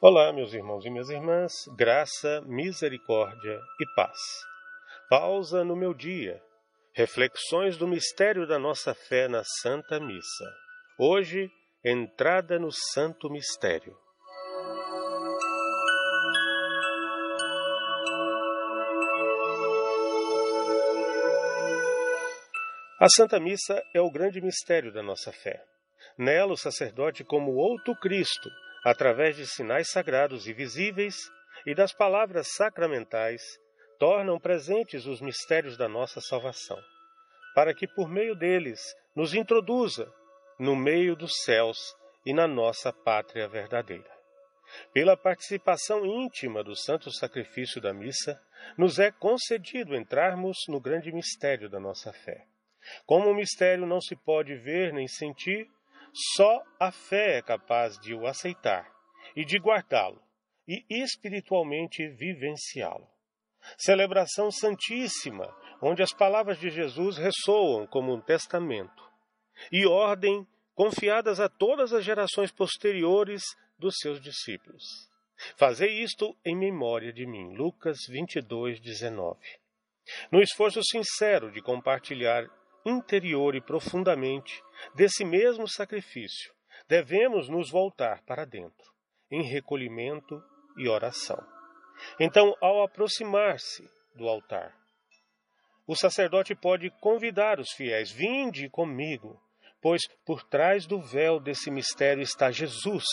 Olá, meus irmãos e minhas irmãs, graça, misericórdia e paz. Pausa no meu dia. Reflexões do mistério da nossa fé na Santa Missa. Hoje, entrada no Santo Mistério. A Santa Missa é o grande mistério da nossa fé. Nela, o sacerdote, como outro Cristo, através de sinais sagrados e visíveis e das palavras sacramentais, tornam presentes os mistérios da nossa salvação, para que por meio deles nos introduza no meio dos céus e na nossa pátria verdadeira. Pela participação íntima do santo sacrifício da missa, nos é concedido entrarmos no grande mistério da nossa fé. Como o mistério não se pode ver nem sentir, só a fé é capaz de o aceitar e de guardá-lo e espiritualmente vivenciá-lo. Celebração Santíssima, onde as palavras de Jesus ressoam como um testamento, e ordem confiadas a todas as gerações posteriores dos seus discípulos. Fazei isto em memória de mim. Lucas 22, 19. No esforço sincero de compartilhar interior e profundamente desse mesmo sacrifício, devemos nos voltar para dentro, em recolhimento e oração. Então, ao aproximar-se do altar, o sacerdote pode convidar os fiéis: Vinde comigo, pois por trás do véu desse mistério está Jesus,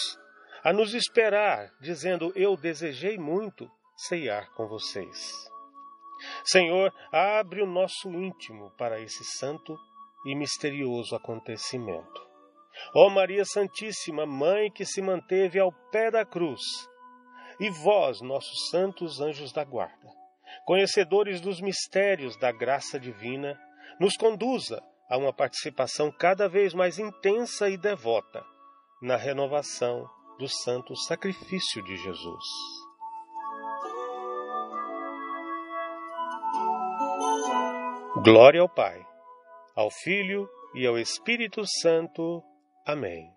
a nos esperar, dizendo: Eu desejei muito ceiar com vocês. Senhor, abre o nosso íntimo para esse santo e misterioso acontecimento. Ó Maria Santíssima, Mãe que se manteve ao pé da cruz, e vós, nossos santos anjos da guarda, conhecedores dos mistérios da graça divina, nos conduza a uma participação cada vez mais intensa e devota na renovação do santo sacrifício de Jesus. Glória ao Pai, ao Filho e ao Espírito Santo. Amém.